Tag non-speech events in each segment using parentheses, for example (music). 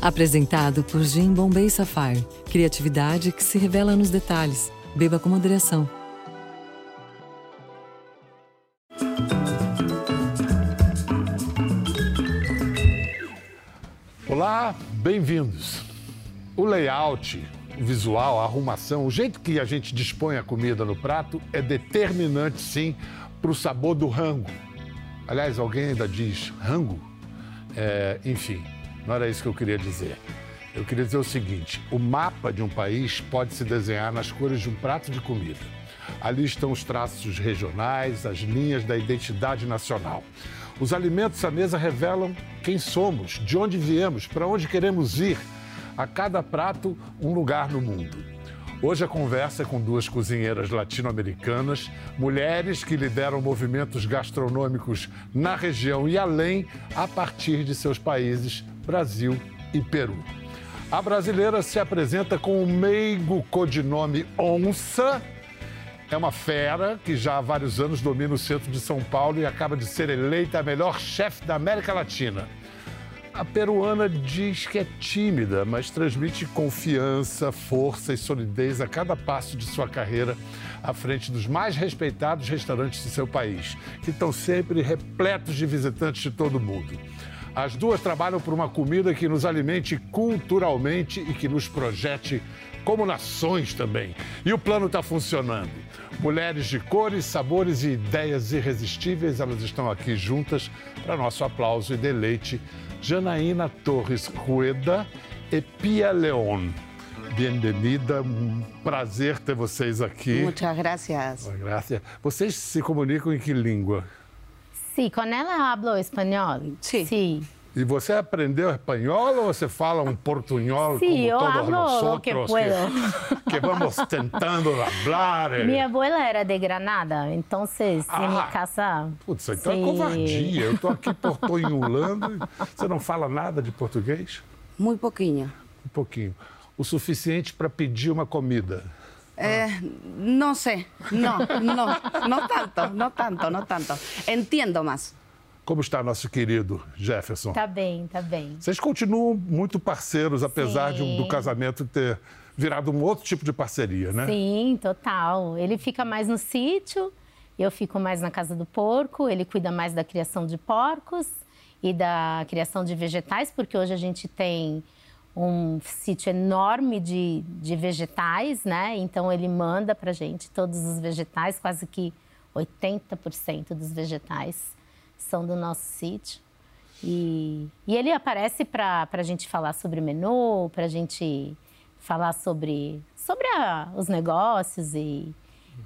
Apresentado por Jim Bombay Sapphire. Criatividade que se revela nos detalhes. Beba com moderação. Olá, bem-vindos. O layout, o visual, a arrumação, o jeito que a gente dispõe a comida no prato é determinante, sim, para o sabor do rango. Aliás, alguém ainda diz rango? É, enfim, não era isso que eu queria dizer. Eu queria dizer o seguinte: o mapa de um país pode se desenhar nas cores de um prato de comida. Ali estão os traços regionais, as linhas da identidade nacional. Os alimentos à mesa revelam quem somos, de onde viemos, para onde queremos ir. A cada prato, um lugar no mundo. Hoje a conversa é com duas cozinheiras latino-americanas, mulheres que lideram movimentos gastronômicos na região e além, a partir de seus países, Brasil e Peru. A brasileira se apresenta com o meigo codinome Onça. É uma fera que já há vários anos domina o centro de São Paulo e acaba de ser eleita a melhor chefe da América Latina. A peruana diz que é tímida, mas transmite confiança, força e solidez a cada passo de sua carreira à frente dos mais respeitados restaurantes de seu país, que estão sempre repletos de visitantes de todo o mundo. As duas trabalham por uma comida que nos alimente culturalmente e que nos projete como nações também. E o plano está funcionando. Mulheres de cores, sabores e ideias irresistíveis, elas estão aqui juntas para nosso aplauso e deleite Janaína Torres Rueda e Pia León. Bem-vinda, um prazer ter vocês aqui. Muchas gracias. Graças. Vocês se comunicam em que língua? Sí, con él hablo español. Sí. Sí. E você aprendeu espanhol ou você fala um portunhol Sí, como yo todos hablo nós lo que puedo. que, (laughs) que vamos tentando hablar? eh. Mi abuela era de Granada, entonces en mi Ah. casa. Putz, então é Sí. covardia. Eu tô aqui portunholando você não fala nada de português? Muy poquinho. Um pouquinho. O suficiente para pedir uma comida. Eh, no sé, no, no, no tanto, no tanto, no tanto. Entiendo más. Como está nosso querido Jefferson? Tá bem, tá bem. Vocês continuam muito parceiros, apesar de, do casamento ter virado um outro tipo de parceria, né? Sim, total. Ele fica mais no sítio, eu fico mais na casa do porco, ele cuida mais da criação de porcos e da criação de vegetais, porque hoje a gente tem um sítio enorme de, de vegetais, né? Então ele manda pra gente todos os vegetais, quase que 80% dos vegetais são do nosso sítio. E, e ele aparece para a gente falar sobre menu, para a gente falar sobre, sobre a- os negócios e,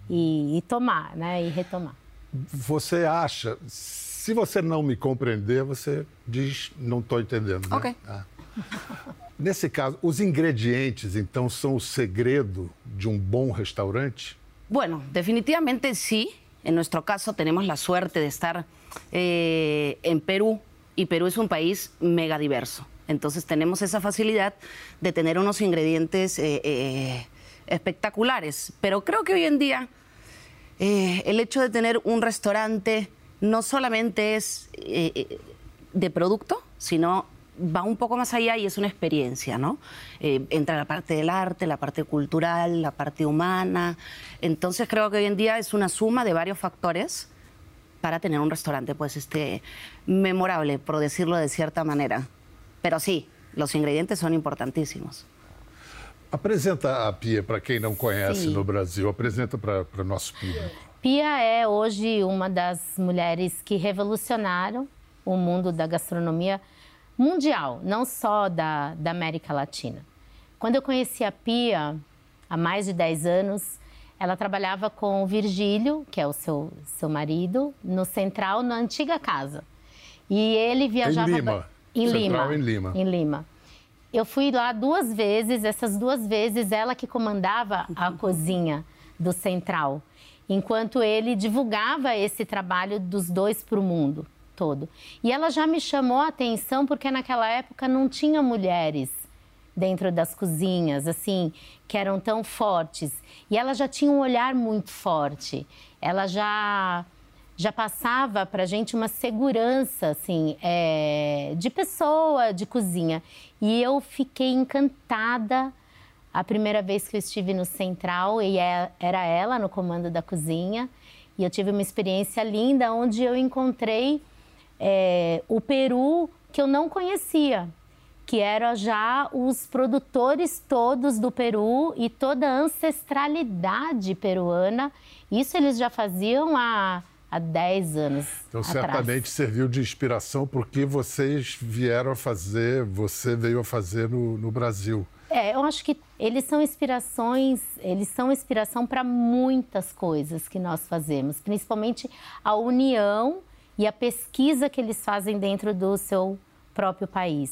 e, e tomar, né? E retomar. Você acha, se você não me compreender, você diz, não estou entendendo. Né? Ok. Ah. (laughs) Nesse caso, os ingredientes, então, são o segredo de um bom restaurante? Bueno, definitivamente sí. En nuestro caso tenemos la suerte de estar eh, en Perú y Perú es un país mega diverso. Entonces tenemos esa facilidad de tener unos ingredientes eh, eh, espectaculares. Pero creo que hoy en día el hecho de tener un restaurante no solamente es de producto, sino va un poco más allá y es una experiencia, ¿no? Eh, entra la parte del arte, la parte cultural, la parte humana. Entonces creo que hoy en día es una suma de varios factores para tener un restaurante, pues, este, memorable, por decirlo de cierta manera. Pero sí, los ingredientes son importantísimos. Apresenta a Pia para quem não conhece Sim. no Brasil, apresenta para o nosso público. Pia é hoje uma das mulheres que revolucionaram o mundo da gastronomia mundial, não só da, da América Latina. Quando eu conheci a Pia, há mais de 10 anos, ela trabalhava com o Virgílio, que é o seu, seu marido, no Central, na antiga casa. E ele viajava... Lima. ba- Em Central Lima. em Lima. Em Lima. Eu fui lá duas vezes, essas duas vezes ela que comandava a (laughs) cozinha do Central, enquanto ele divulgava esse trabalho dos dois para o mundo todo. E ela já me chamou a atenção porque naquela época não tinha mulheres dentro das cozinhas, assim, que eram tão fortes. E ela já tinha um olhar muito forte. Ela já já passava para gente uma segurança, assim, é, de pessoa, de cozinha. E eu fiquei encantada a primeira vez que eu estive no Central e é, era ela no comando da cozinha. E eu tive uma experiência linda onde eu encontrei é, o Peru que eu não conhecia, que era já os produtores todos do Peru e toda a ancestralidade peruana. Isso eles já faziam há, há 10 anos. Então, atrás. certamente serviu de inspiração porque vocês vieram a fazer, você veio a fazer no, no Brasil. É, eu acho que eles são inspirações, eles são inspiração para muitas coisas que nós fazemos, principalmente a união e a pesquisa que eles fazem dentro do seu próprio país.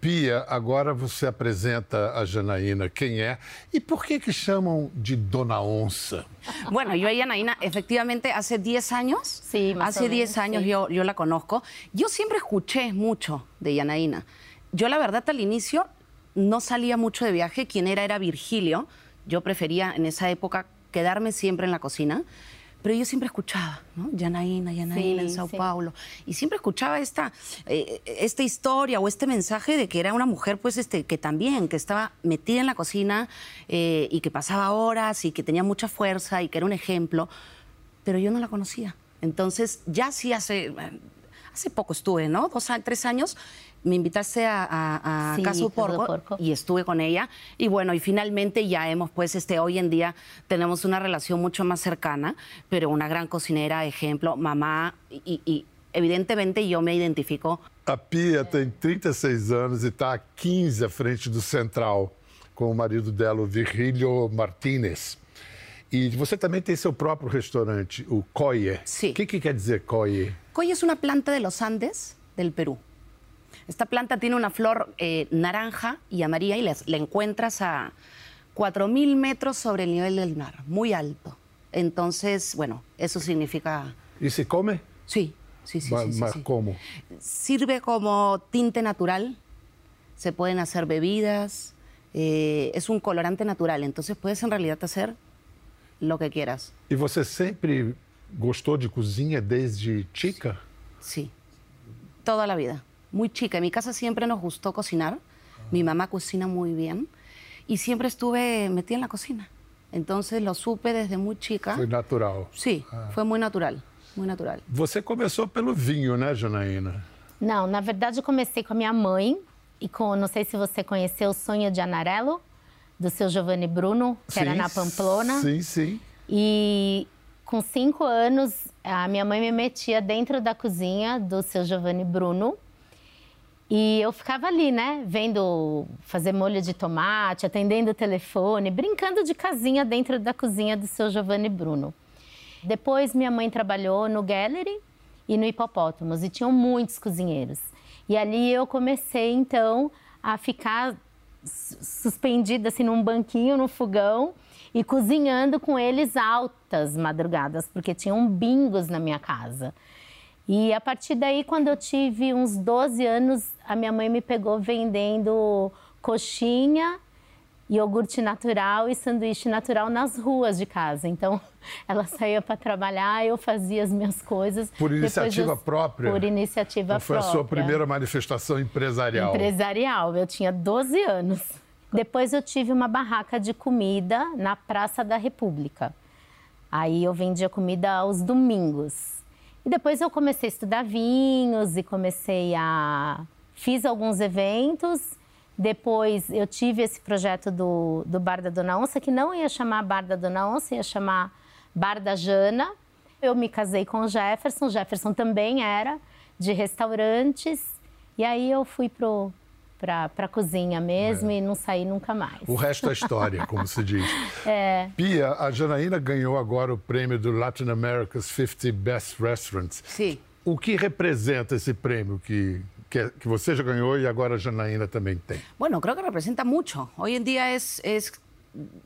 Pia, agora você apresenta a Janaína quem é e por que que chamam de Dona Onça? Bueno, yo a Janaína efectivamente hace 10 años, Sí, hace menos, 10 años sí. yo, yo la conozco. Yo siempre escuché mucho de Janaína. Yo la verdad al inicio no salía mucho de viaje, quien era era Virgilio. Yo prefería en esa época quedarme siempre en la cocina. Pero yo siempre escuchaba, ¿no? Janaína en Sí, Sao sí. Paulo. Y siempre escuchaba esta, eh, esta historia o este mensaje de que era una mujer, pues, este, que también, que estaba metida en la cocina eh, y que pasaba horas y que tenía mucha fuerza y que era un ejemplo. Pero yo no la conocía. Entonces, ya sí hace, hace poco estuve, ¿no? Dos, tres años. Me invitaste a, a, a Sí, Casu Casu Porco, Porco. y estuve con ella. Y bueno, y finalmente ya hemos, pues, este, hoy en día tenemos una relación mucho más cercana, pero una gran cocinera, ejemplo, mamá, y, y evidentemente yo me identifico A Pia tem 36 anos e está há 15 à frente do Central, com o marido dela, o Virgílio Martínez. E você também tem seu próprio restaurante, o Coye. Sim. O que, que quer dizer Coye? Coy es una planta de los Andes del Perú. Esta planta tiene una flor eh, naranja y amarilla y la encuentras a 4.000 metros sobre el nivel del mar, muy alto. Entonces, bueno, eso significa... E se come? Sí, sí, sí. Ma- sí, sí, mas sí. como? Sirve como tinte natural, se pueden hacer bebidas, eh, es un colorante natural, entonces puedes en realidad hacer lo que quieras. E você sempre gostou de cozinha desde chica? Sí, toda la vida. Muy chica. En mi casa siempre nos gustó cocinar. Mi mamá cocina muy bien y siempre estuve metida en la cocina. Entonces lo supe desde muy chica. Foi natural. Sí, fue muy natural, muy natural. Você começou pelo vinho, né, Janaína? Não, na verdade eu comecei com a minha mãe e com, não sei se você conheceu o Sonho de Anarello, do seu Giovanni Bruno, que era Sim, na Pamplona. Sim, sim. E com cinco anos, a minha mãe me metia dentro da cozinha do seu Giovanni Bruno. E eu ficava ali, né? Vendo fazer molho de tomate, atendendo o telefone, brincando de casinha dentro da cozinha do seu Giovanni Bruno. Depois, minha mãe trabalhou no Gallery e no Hipopótamos, e tinham muitos cozinheiros. E ali eu comecei, então, a ficar su- suspendida assim num banquinho no fogão e cozinhando com eles altas madrugadas, porque tinham bingos na minha casa. E a partir daí, quando eu tive uns 12 anos, a minha mãe me pegou vendendo coxinha, iogurte natural e sanduíche natural nas ruas de casa. Então, (laughs) ela saía para trabalhar, eu fazia as minhas coisas. Por iniciativa própria? Por iniciativa Então foi a própria. sua primeira manifestação empresarial. Empresarial. Eu tinha 12 anos. Depois eu tive uma barraca de comida na Praça da República. Aí eu vendia comida aos domingos. E depois eu comecei a estudar vinhos e comecei a. Fiz alguns eventos. Depois eu tive esse projeto do, do Bar da Dona Onça, que não ia chamar Bar da Dona Onça, ia chamar Bar da Jana. Eu me casei com o Jefferson. O Jefferson também era de restaurantes. E aí eu fui pro, pra, pra cozinha mesmo e não saí nunca mais. O resto é história, como se diz. (laughs) É. Pia, a Janaína ganhou agora o prêmio do Latin America's 50 Best Restaurants. Sí. O que representa esse prêmio que, que, que você já ganhou e agora a Janaína também tem? Bueno, creo que representa mucho. Hoy en día es, es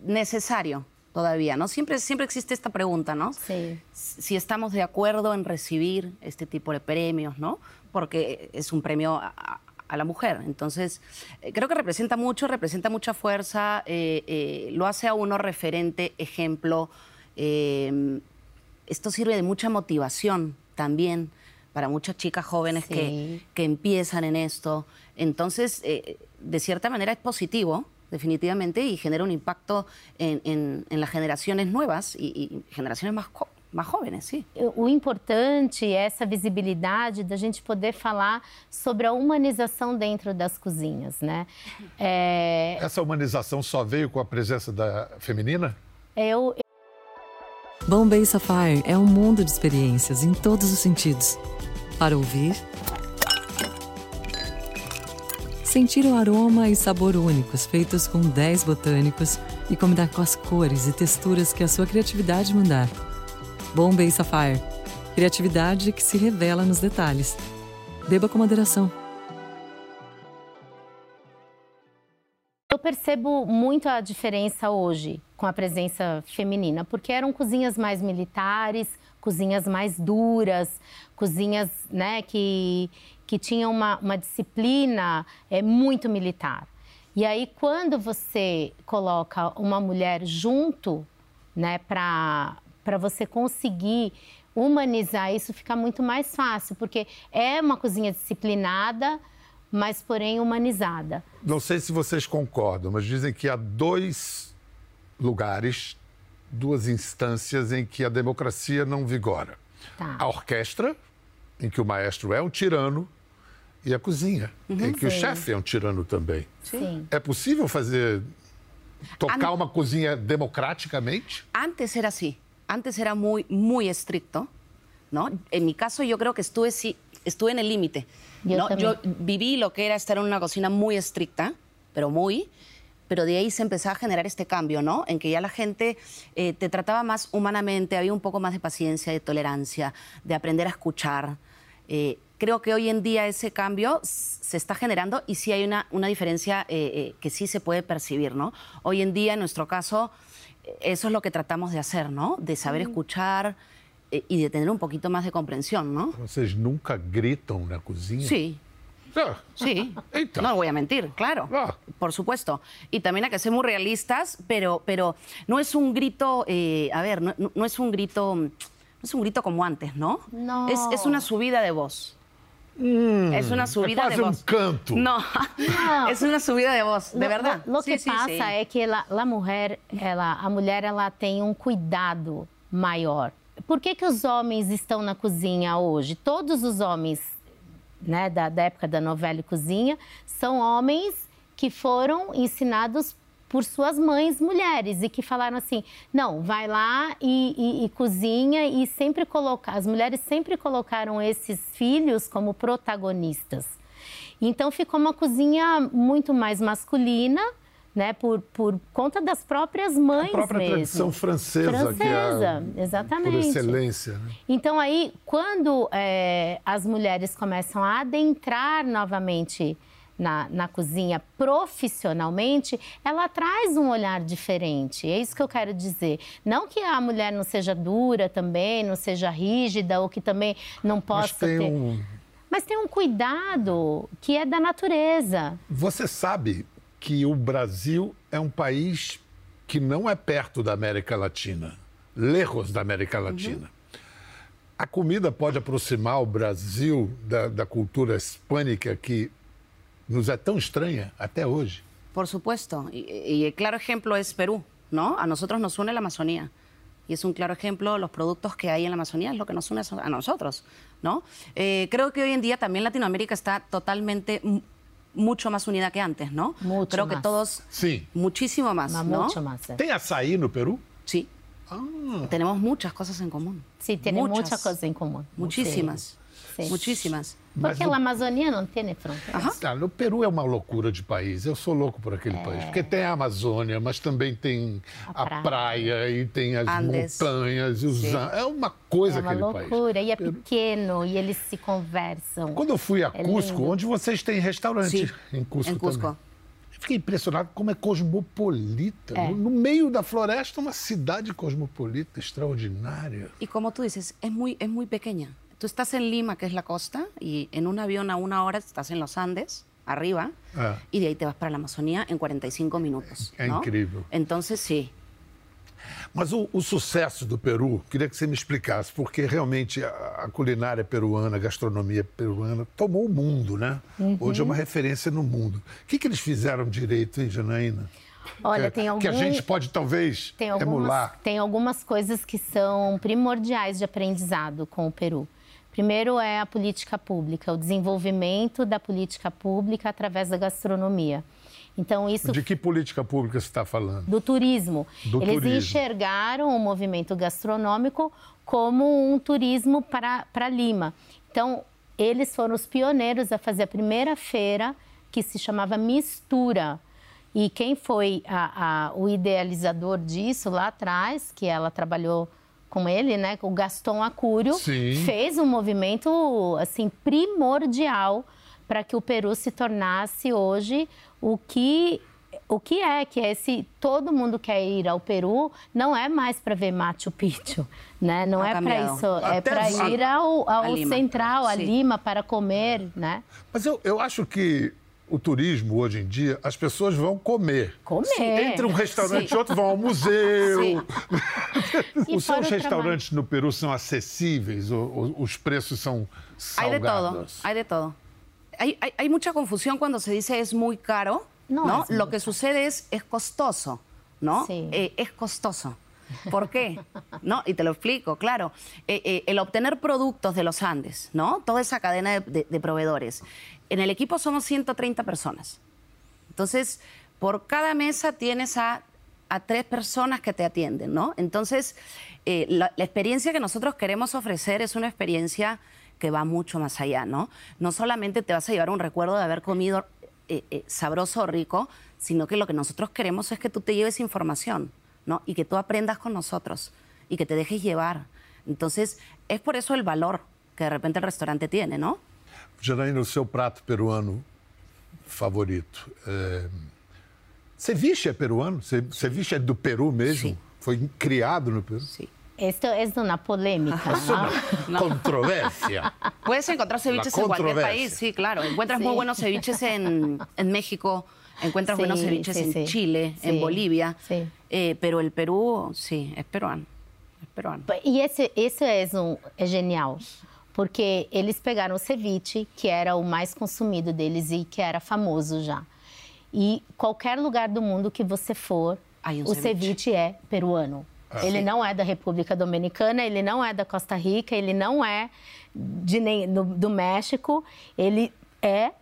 necesario todavía, ¿no? Siempre, siempre existe esta pregunta, ¿no? Sí. Si estamos de acuerdo en recibir este tipo de premios, ¿no? Porque es un premio a, a- la mujer. Entonces, eh, creo que representa mucho, representa mucha fuerza, eh, eh, lo hace a uno referente, ejemplo, eh, esto sirve de mucha motivación también para muchas chicas jóvenes Sí. que, que empiezan en esto. Entonces, de cierta manera es positivo, definitivamente, y genera un impacto en, en- en las generaciones nuevas y, y generaciones más, más jóvenes, sí. O importante é essa visibilidade da gente poder falar sobre a humanização dentro das cozinhas, né? É, Essa humanização só veio com a presença da feminina? eu, Bombay Sapphire é um mundo de experiências em todos os sentidos. Para ouvir, sentir o aroma e sabor únicos feitos com 10 botânicos e combinar com as cores e texturas que a sua criatividade mandar. Bombay Sapphire. Criatividade que se revela nos detalhes. Beba com moderação. Eu percebo muito a diferença hoje com a presença feminina, porque eram cozinhas mais militares, cozinhas mais duras, cozinhas né, que, que tinham uma, uma disciplina é, muito militar. E aí, quando você coloca uma mulher junto, né, para você conseguir humanizar isso, fica muito mais fácil, porque é uma cozinha disciplinada, mas porém humanizada. Não sei se vocês concordam, mas dizem que há dois lugares, duas instâncias em que a democracia não vigora. Tá. A orquestra, em que o maestro é um tirano, e a cozinha, em que o Sim. chefe é um tirano também. Sim. É possível fazer. tocar uma cozinha democraticamente? Antes era así, antes era muy, muy estricto, ¿no? En mi caso yo creo que estuve, sí, estuve en el límite, Yo ¿no? Yo viví lo que era estar en una cocina muy estricta, pero muy, pero de ahí se empezaba a generar este cambio, ¿no? En que ya la gente eh, te trataba más humanamente, había un poco más de paciencia, de tolerancia, de aprender a escuchar. Eh, creo que hoy en día ese cambio se está generando y sí hay una, una diferencia eh, eh, que sí se puede percibir, ¿no? Hoy en día, en nuestro caso, eso es lo que tratamos de hacer, ¿no? De saber escuchar eh, y de tener un poquito más de comprensión, ¿no? Vocês nunca gritam na cozinha? Sí, Ah, Sí, (laughs) Eita. no voy a mentir, claro, Ah. por supuesto. Y también hay que ser muy realistas, pero, pero no es un grito, eh, a ver, no, no- no es un grito, no es un grito como antes, ¿no? No. Es, es una subida de voz. Es una subida quase de um voz. canto. No, es una subida de voz, de Lo- verdad. Lo, lo Sí, que sí, passa sí. é que ela, a mulher, ela, a mulher, ela tem um cuidado maior. Por que, que os homens estão na cozinha hoje? Todos os homens né, da, da época da novela e cozinha são homens que foram ensinados por suas mães mulheres e que falaram assim: não, vai lá e, e- e cozinha e sempre colocar. As mulheres sempre colocaram esses filhos como protagonistas. Então ficou uma cozinha muito mais masculina, né, por, por conta das próprias mães A própria mesmo. tradição francesa, é Francesa, por exatamente. excelência. Né? Então aí, quando é, as mulheres começam a adentrar novamente na, na cozinha profissionalmente, ela traz um olhar diferente. É isso que eu quero dizer. Não que a mulher não seja dura também, não seja rígida ou que também não Mas possa tem ter. um. Mas tem um cuidado que é da natureza. Você sabe que o Brasil é um país que não é perto da América Latina, lejos da América Latina. A comida pode aproximar o Brasil da, da cultura hispânica que nos é tão estranha até hoje. Por supuesto. Y, y el claro ejemplo es Perú, ¿no? A nosotros nos une la Amazonía. Y es un claro ejemplo, los productos que hay en la Amazonía es lo que nos une a nosotros, ¿no? Eh, creo que hoy en día también Latinoamérica está totalmente mucho más unida que antes, ¿no? Mucho creo que más. todos, Sim. muchísimo más, Mas ¿no? muito massa. Tem açaí no Peru? Sí. Tenemos muchas cosas en común. Sim, tem Muchas. coisa em comum. Muchísimas. Muchísimas. Mas Porque no- a Amazônia não tem fronteira. Aham. Ah, no Peru é uma loucura de país. Eu sou louco por aquele país. Porque tem a Amazônia, mas também tem a, A praia. praia. e tem as Andes. montanhas e os Sim. É uma coisa É uma aquele país. loucura. E é pequeno, e eles se conversam. Quando eu fui a É Cusco, lindo. onde vocês têm restaurante Sim, em Cusco em Cusco. também. Eu Fiquei impressionado como é cosmopolita. É. No, no meio da floresta, uma cidade cosmopolita extraordinária. Y como tú dices, es muy, es muy pequeña. Tú estás en Lima, que es la costa, y en un avión a una hora estás en los Andes, arriba, Ah. y de ahí te vas para la Amazonía en 45 minutos. Es ¿no? increíble. Entonces, sí. Mas o, o, sucesso do Peru, queria que você me explicasse, porque realmente a, a culinária peruana, a gastronomia peruana, tomou o mundo, né? Uhum. Hoje é uma referência no mundo. O que, que eles fizeram direito, hein, Janaína? Olha, que, tem algum... que a gente pode talvez tem algumas, emular. Tem algumas coisas que são primordiais de aprendizado com o Peru. Primeiro é a política pública, o desenvolvimento da política pública através da gastronomia. Então isso De que política pública você está falando? Do turismo. Do Eles turismo. enxergaram o movimento gastronômico como um turismo para, para Lima. Então, eles foram os pioneiros a fazer a primeira feira que se chamava Mistura. E quem foi a, a, o idealizador disso lá atrás, que ela trabalhou com ele, né, o Gaston Acúrio, Sim. fez um movimento assim primordial para que o Peru se tornasse hoje o que o que é que é esse todo mundo quer ir ao Peru não é mais para ver Machu Picchu, né? Não A é para isso, é Até para a- ir ao, ao a Lima. central, a Sim. Lima para comer, né? Mas eu, eu acho que o turismo, hoje em dia, as pessoas vão comer. Comer. Entre um restaurante Sim. e outro, vão ao museu. Sim. (laughs) Os seus o restaurantes no Peru são acessíveis? Ou, ou os preços são Hay de todo, salgados? hay de todo. Hay, hay- hay mucha confusión cuando se dice es muy caro, No, ¿no? es muy Lo que sucede es es costoso, ¿no? Sí. Eh, es costoso. ¿Por qué? ¿No? Y te lo explico, claro. Eh, eh, el obtener productos de los Andes, ¿no? Toda esa cadena de, de- de proveedores. En el equipo somos 130 personas. Entonces, por cada mesa tienes a, tres personas que te atienden, ¿no? Entonces, eh, la, la experiencia que nosotros queremos ofrecer es una experiencia que va mucho más allá, ¿no? No solamente te vas a llevar un recuerdo de haber comido eh, eh, sabroso o rico, sino que lo que nosotros queremos es que tú te lleves información, ¿no? Y que tú aprendas con nosotros y que te dejes llevar. Entonces, es por eso el valor que de repente el restaurante tiene, ¿no? Janaína, o seu prato peruano favorito? É... Ceviche é peruano? Ce- Ceviche é do Peru mesmo? Sim. Foi criado no Peru? Sí. Esto es una polémica, (laughs) Es una ¿no? controvérsia. Puedes encontrar ceviches en cualquier controversia. país, sí, claro. Encuentras Sí. muy buenos ceviches en, en México, encuentras Sí, buenos ceviches sí, en sí. Chile, Sí, en Bolivia. sí. Eh, pero el Perú, sí, es peruano. Es peruano. E esse, esse é, um, é genial, porque eles pegaram o ceviche, que era o mais consumido deles e que era famoso já. E qualquer lugar do mundo que você for, Aí um o ceviche. ceviche é peruano. Ele Sim. não é da República Dominicana, ele não é da Costa Rica, ele não é de nem, do, do México, ele é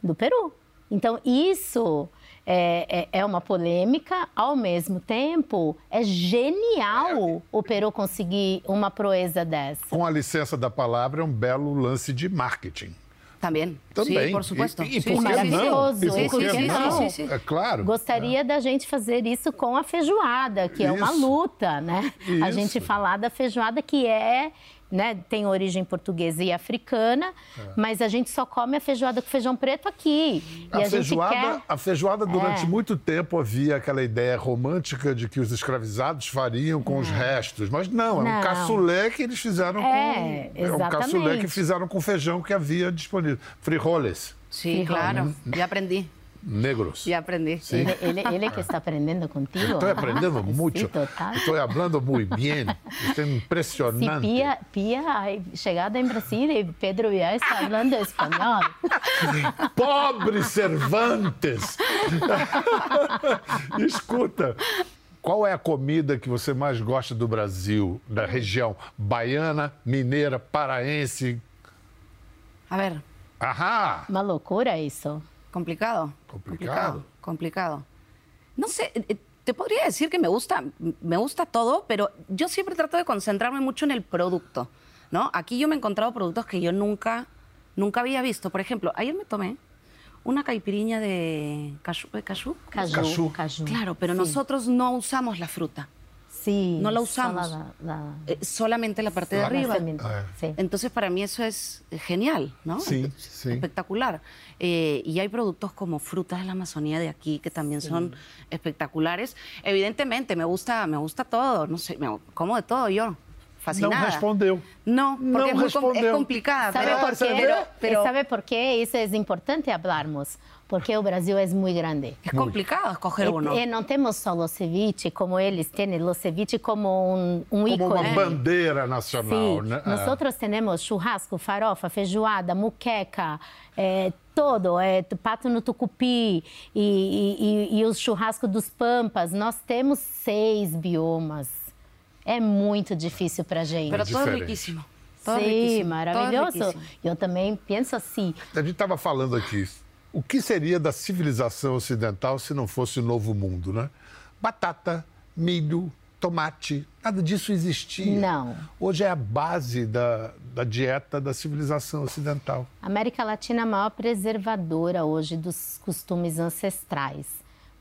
do Peru. Então, isso é, é, é uma polêmica, ao mesmo tempo, é genial o Peru conseguir uma proeza dessa. Com a licença da palavra, é um belo lance de marketing. También. Também. Sí, por supuesto. E, e por que não? E por que não? É claro. Gostaria da gente fazer isso com a feijoada, que é uma Isso. luta, né? A Isso. gente falar da feijoada que é, né, tem origem portuguesa e africana, mas a gente só come a feijoada com feijão preto aqui. E A, a, gente feijoada, quer a feijoada, durante É. muito tempo, havia aquela ideia romântica de que os escravizados fariam com os restos. Mas não, é um Não. caçulé que eles fizeram É, com. É um caçulé exatamente. que fizeram com feijão que havia disponível. Frijoles Fijo. claro. Ya aprendí. Negros. Ya aprendí. Sí. Ele, ele, ele que está aprendendo contigo. Estou aprendendo Ah, muito. Sí, total. Estou falando muito bem. Estou Si impressionante. Pia, Pia ha chegado em Brasília e Pedro já está falando espanhol. (laughs) Pobre Cervantes! (laughs) Escuta, qual é a comida que você mais gosta do Brasil, da região baiana, mineira, paraense? A ver, Ahá! Uma loucura isso. Complicado. Complicado. Complicado. No sé, eh, te podría decir que me gusta, me gusta todo, pero yo siempre trato de concentrarme mucho en el producto, ¿no? Aquí yo me he encontrado productos que yo nunca, nunca había visto. Por ejemplo, ayer me tomé una caipiriña de cashew. ¿de cashew? Caju. Claro, pero nosotros no usamos la fruta, No la usamos. eh, solamente la parte de arriba. Sim. Entonces, para mí eso es genial, ¿no? Sí, sí. Espectacular. Eh, y hay productos como frutas de la Amazonía de aquí que también son espectaculares. Evidentemente, me gusta, me gusta todo, no sé, me, como de todo yo. fascinada. Não respondeu. No, porque Não es, muy es complicada. ¿Sabe pero- por qué? Pero, pero ¿Sabe por qué? Eso es importante hablarmos. Porque o Brasil é muito grande. es complicado escoger uno. E, e não temos só o ceviche, como eles têm o ceviche como um, um Como ícone. uma bandeira nacional, Sim, né? nós temos churrasco, farofa, feijoada, muqueca, é, todo, é, pato no tucupi e, e- e- e os churrascos dos pampas. Nós temos seis biomas. É muito difícil para gente. Es diferente. riquísimo. Todo Sim, todo es maravilhoso. Eu também penso assim. A gente estava falando aqui, o que seria da civilização ocidental se não fosse o novo mundo, né? Batata, milho, tomate, nada disso existia. Não. Hoje é a base da, da dieta da civilização ocidental. A América Latina é a maior preservadora hoje dos costumes ancestrais.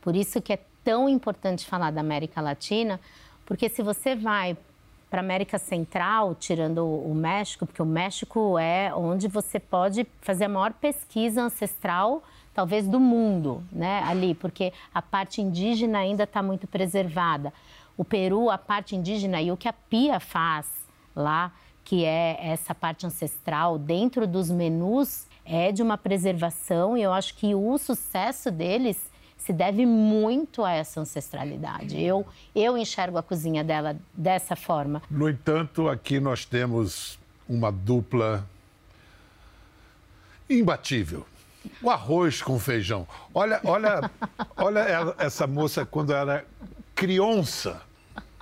Por isso que é tão importante falar da América Latina, porque se você vai para América Central, tirando o México, porque o México é onde você pode fazer a maior pesquisa ancestral, talvez do mundo, né? Ali, porque a parte indígena ainda está muito preservada. O Peru, a parte indígena e o que a Pia faz lá, que é essa parte ancestral dentro dos menus, é de uma preservação e eu acho que o sucesso deles se deve muito a essa ancestralidade. Eu, eu enxergo a cozinha dela dessa forma. No entanto, aqui nós temos uma dupla imbatível. O arroz com feijão. Olha, olha, olha essa moça quando era criança.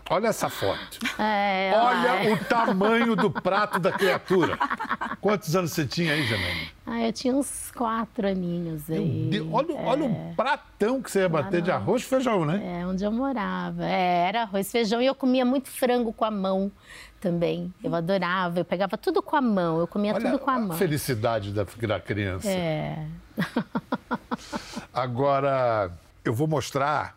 Olha essa foto. É, Olha o tamanho do prato da criatura. (laughs) Quantos anos você tinha aí, Janaína? Ah, eu tinha uns quatro aninhos aí. Deus, olha, olha o pratão que você ia bater de arroz e feijão, né? É, onde eu morava. É, era arroz, feijão e eu comia muito frango com a mão também. Eu adorava, eu pegava tudo com a mão, eu comia Olha tudo com a mão. felicidade da, da criança. É. (laughs) Agora, eu vou mostrar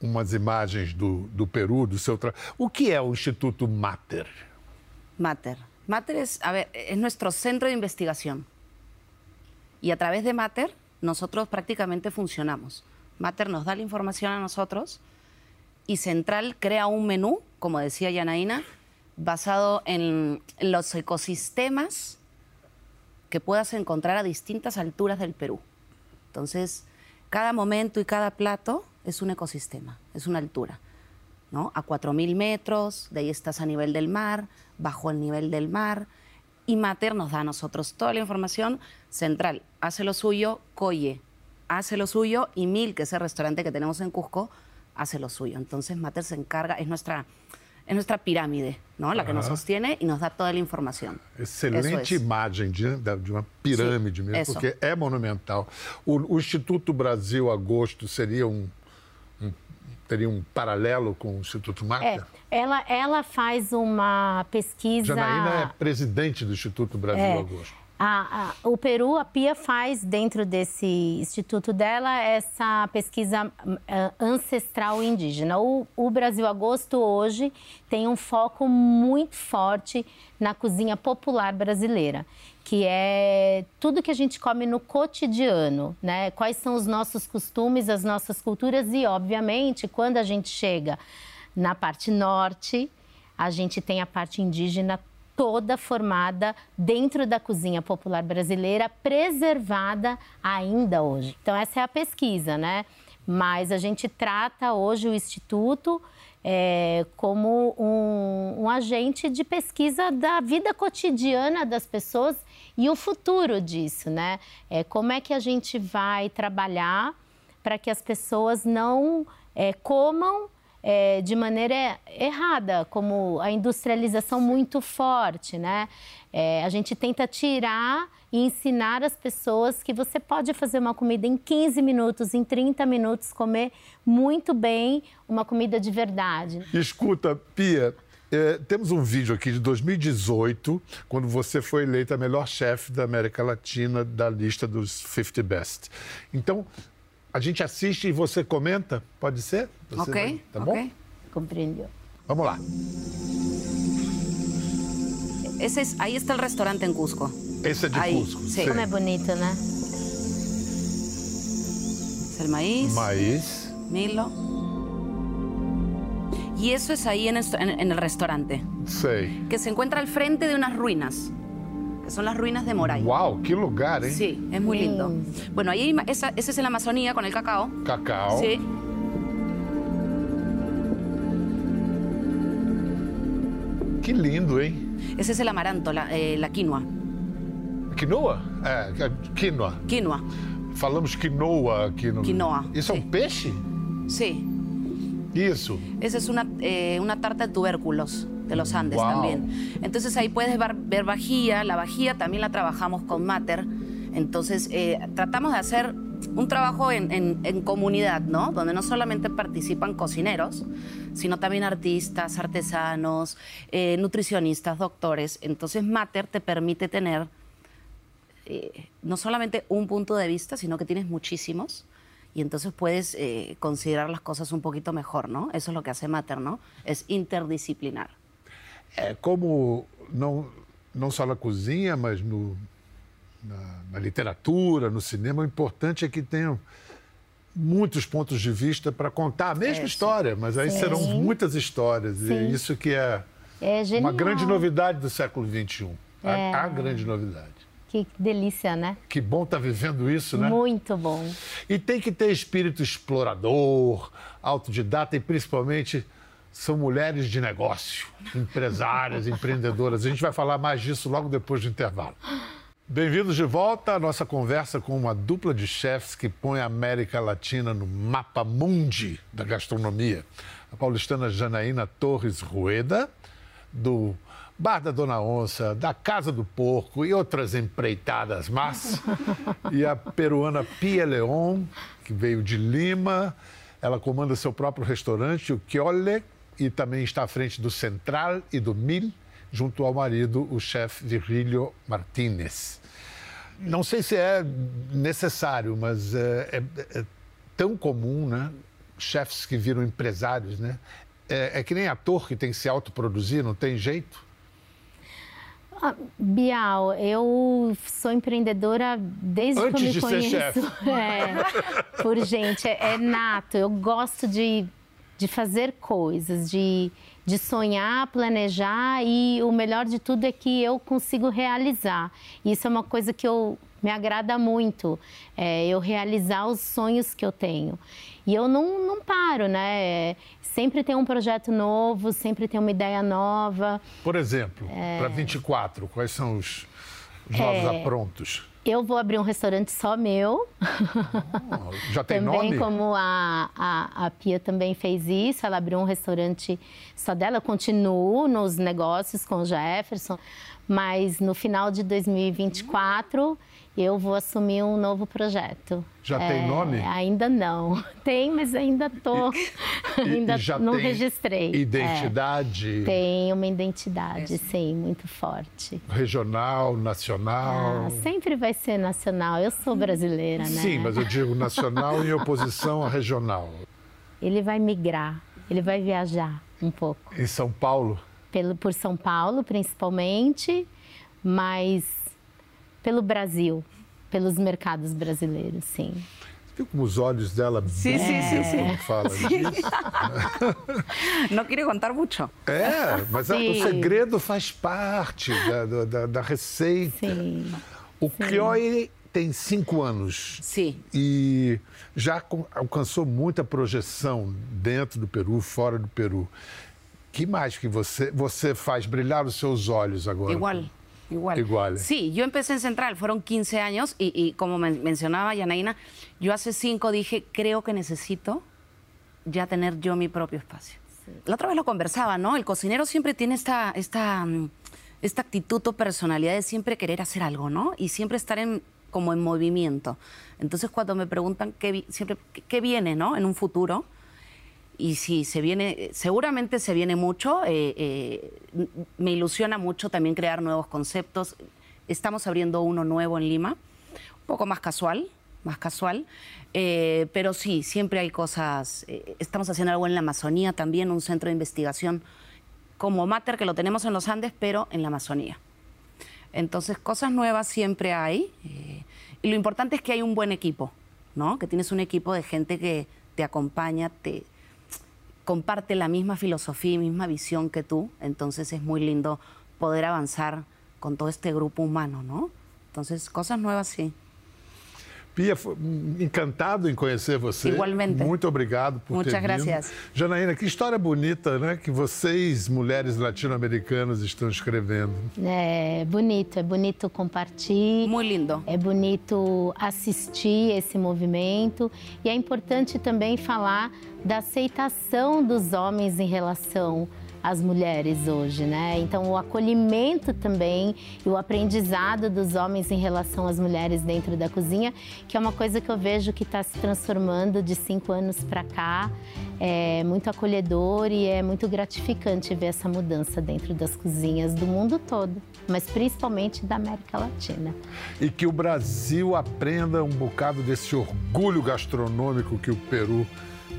umas imagens do, do Peru, do seu trabalho. O que é o Instituto Mater? Mater. Mater es, es nuestro centro de investigación. Y a través de Mater, nosotros prácticamente funcionamos. Mater nos da la información a nosotros y Central crea un menú, como decía Yanaína, basado en los ecosistemas que puedas encontrar a distintas alturas del Perú. Entonces, cada momento y cada plato es un ecosistema, es una altura. ¿no? A 4.000 metros, de ahí estás a nivel del mar, bajo el nivel del mar. Y Mater nos da a nosotros toda la información. Central hace lo suyo, Coye hace lo suyo y Mil, que es el restaurante que tenemos en Cusco, hace lo suyo. Entonces Mater se encarga, es nuestra, es nuestra pirámide, ¿no? La que nos sostiene y nos da toda la información. Excelente es. imagem de, de uma pirâmide mesmo, porque é monumental. O, o Instituto Brasil Agosto seria um- teria um paralelo com o Instituto É, Mater? ela, ela faz uma pesquisa. Janaína é presidente do Instituto Brasil É. Agosto. A- a- o Peru, a Pia faz dentro desse instituto dela essa pesquisa ah, ancestral indígena. O, o Brasil Agosto hoje tem um foco muito forte na cozinha popular brasileira, que é tudo que a gente come no cotidiano, né? Quais são os nossos costumes, as nossas culturas e, obviamente, quando a gente chega na parte norte, a gente tem a parte indígena toda formada dentro da cozinha popular brasileira, preservada ainda hoje. Então, essa é a pesquisa, né? Mas a gente trata hoje o Instituto é, como um, um agente de pesquisa da vida cotidiana das pessoas e o futuro disso, né? É, como é que a gente vai trabalhar para que as pessoas não é, comam é, de maneira errada, como a industrialização muito forte, né? É, a gente tenta tirar e ensinar as pessoas que você pode fazer uma comida em 15 minutos, em 30 minutos, comer muito bem uma comida de verdade. Escuta, Pia, eh, temos um vídeo aqui de 2018, quando você foi eleita a melhor chefe da América Latina da lista dos 50 Best. Então, a gente assiste e você comenta, pode ser? Você ok, vai- Tá bom? ok. Compreendeu? Vamos lá. Ese es, ahí está el restaurante en Cusco. Esse é de Aí, Cusco. sim. Como é bonito, né? Es el maíz, Maíz. Milo. Y eso es ahí en, esto- en- en el restaurante. Sei. que se encuentra al frente de unas ruinas, que son las ruinas de Moray. Uau, que lugar, hein? Sí, es muy lindo. Bueno, ahí esa, ese es en la Amazonía con el cacao. Cacau. Sí. Que lindo, hein? Ese es el amaranto, la, eh, la quinoa. Quinoa? É, quinoa. Quinoa, Falamos quinoa. Quinoa, Isso é um sim. peixe? sí. Isso. Esa es una, eh, una tarta de tubérculos de los Andes Wow. también. Entonces ahí puedes ver, ver vajilla. La vajilla también la trabajamos con Mater. Entonces eh, tratamos de hacer un trabajo en, en- en comunidad, ¿no? Donde no solamente participan cocineros, sino también artistas, artesanos, eh, nutricionistas, doctores. Entonces Mater te permite tener eh, no solamente un punto de vista, sino que tienes muchísimos. Y entonces puedes eh, considerar las cosas un poquito mejor, ¿no? Eso es lo que hace Mater, ¿no? Es interdisciplinar. É como não, não só na cozinha, mas no, na, na literatura, no cinema, o importante é que tenham muitos pontos de vista para contar a mesma É, história, mas aí serão muitas histórias. E é Sim. isso que é É uma grande novidade do século XXI. A, É. a grande novidade. Que delícia, né? Que bom estar vivendo isso, né? Muito bom. E tem que ter espírito explorador, autodidata e principalmente são mulheres de negócio, empresárias, (laughs) empreendedoras. A gente vai falar mais disso logo depois do intervalo. Bem-vindos de volta à nossa conversa com uma dupla de chefes que põe a América Latina no mapa mundi da gastronomia. A paulistana Janaína Torres Rueda, do Bar da Dona Onça, da Casa do Porco e outras empreitadas más. e a peruana Pia Leon, que veio de Lima. Ela comanda seu próprio restaurante, o Chiole, e também está à frente do Central e do Mil, junto ao marido, o chefe Virgílio Martínez. Não sei se é necessário, mas é, é- é tão comum, né? Chefes que viram empresários, né? É, é que nem ator que tem que se autoproduzir, não tem jeito. Ah, Bial, eu sou empreendedora desde que eu Antes me conheço. (laughs) É, por gente, é, é nato. Eu gosto de, de fazer coisas, de, de sonhar, planejar e o melhor de tudo é que eu consigo realizar. Isso é uma coisa que eu me agrada muito, é, eu realizar os sonhos que eu tenho. E eu não, não paro, né? É, Sempre tem um projeto novo, sempre tem uma ideia nova. Por exemplo, É. para 24, quais são os, os novos aprontos? Eu vou abrir um restaurante só meu. Oh, Já tem também nome? como a, a, a Pia também fez isso, ela abriu um restaurante só dela. Eu continuo nos negócios com o Jefferson, mas no final de 2024 eu vou assumir um novo projeto. Já tem É, nome? Ainda não. (laughs) Tem, mas ainda tô. E- (laughs) ainda e já não tem registrei. É. Identidade Tem uma identidade, sim, muito forte. regional, nacional. Ah, sempre vai ser nacional. Eu sou brasileira, né? Sim, mas eu digo nacional em (laughs) oposição a regional. Ele vai migrar, ele vai viajar um pouco. Em São Paulo, Pelo, por São Paulo, principalmente, mas pelo Brasil, pelos mercados brasileiros, sim. viu como os olhos dela Sim, sim, brilham sim, sim. quando fala disso? (laughs) No quiere contar mucho. É, mas a- o Sim. segredo faz parte da, da- da- receita. Sim. O Crioi tem cinco anos. Sí. E já alcançou muita projeção dentro do Peru, fora do Peru. Que mais que você, você faz brilhar os seus olhos agora? Igual, igual. Igual. Sí, yo empecé en Central, fueron 15 años y, y como men- mencionaba Yanaína, yo hace cinco dije, creo que necesito ya tener yo mi propio espacio. La otra vez lo conversaba, ¿no? El cocinero siempre tiene esta, esta, mm, esta actitud o personalidad de siempre querer hacer algo, ¿no? Y siempre estar en, como en movimiento. Entonces cuando me preguntan qué, vi- siempre, qué- qué viene, ¿no? En un futuro, y si se viene, seguramente se viene mucho. eh, eh, me ilusiona mucho también crear nuevos conceptos. Estamos abriendo uno nuevo en Lima, un poco más casual, más casual. eh, pero sí, siempre hay cosas. estamos haciendo algo en la Amazonía también, un centro de investigación como Mater, que lo tenemos en los Andes, pero en la Amazonía. Entonces, cosas nuevas siempre hay. y lo importante es que hay un buen equipo, ¿no? Que tienes un equipo de gente que te acompaña, te, comparte la misma filosofía y misma visión que tú, entonces es muy lindo poder avanzar con todo este grupo humano, ¿no? Entonces, cosas nuevas sí. Pia, encantado em conhecer você. Igualmente. Muito obrigado por Muchas ter vindo. gracias. Janaína, que história bonita, né? Que vocês, mulheres latino-americanas, estão escrevendo. É bonito, é bonito compartilhar. Muy lindo. É bonito assistir esse movimento e é importante também falar da aceitação dos homens em relação às mulheres hoje, né? Então o acolhimento também e o aprendizado dos homens em relação às mulheres dentro da cozinha, que é uma coisa que eu vejo que está se transformando de cinco anos para cá. É muito acolhedor e é muito gratificante ver essa mudança dentro das cozinhas do mundo todo, mas principalmente da América Latina. E que o Brasil aprenda um bocado desse orgulho gastronômico que o Peru,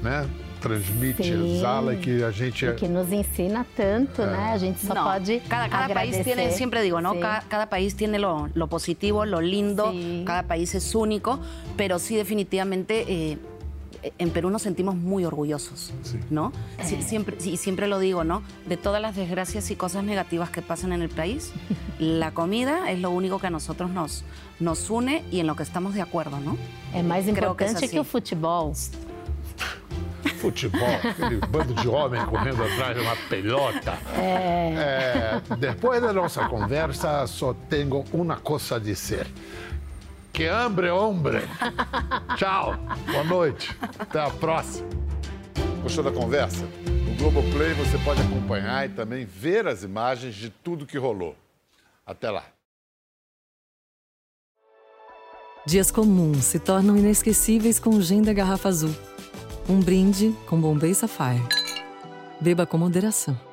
né? Transmite, Sim. exala e que a gente é. E que nos ensina tanto, né? A gente só No, pode cada, cada país tiene, siempre digo, ¿no? Sí. Cada, cada país tiene lo, lo positivo, lo lindo, Sí. cada país es único, pero sí definitivamente eh, en Perú nos sentimos muy orgullosos, Sí. ¿no? Sí, siempre, sí, y siempre lo digo, ¿no? De todas las desgracias y cosas negativas que pasan en el país, (laughs) la comida es lo único que a nosotros nos, nos une y en lo que estamos de acuerdo, ¿no? É mais Creo que es importante que, así. o futebol. Aquele bando de homem correndo atrás de uma pelota. É, depois da nossa conversa, só tenho uma coisa a dizer. Que hambre, hombre. Tchau, boa noite. Até a próxima. Gostou da conversa? No Globoplay você pode acompanhar e também ver as imagens de tudo que rolou. Até lá. Dias comuns se tornam inesquecíveis com o Gin da Garrafa Azul. Um brinde com Bombay Sapphire. Beba com moderação.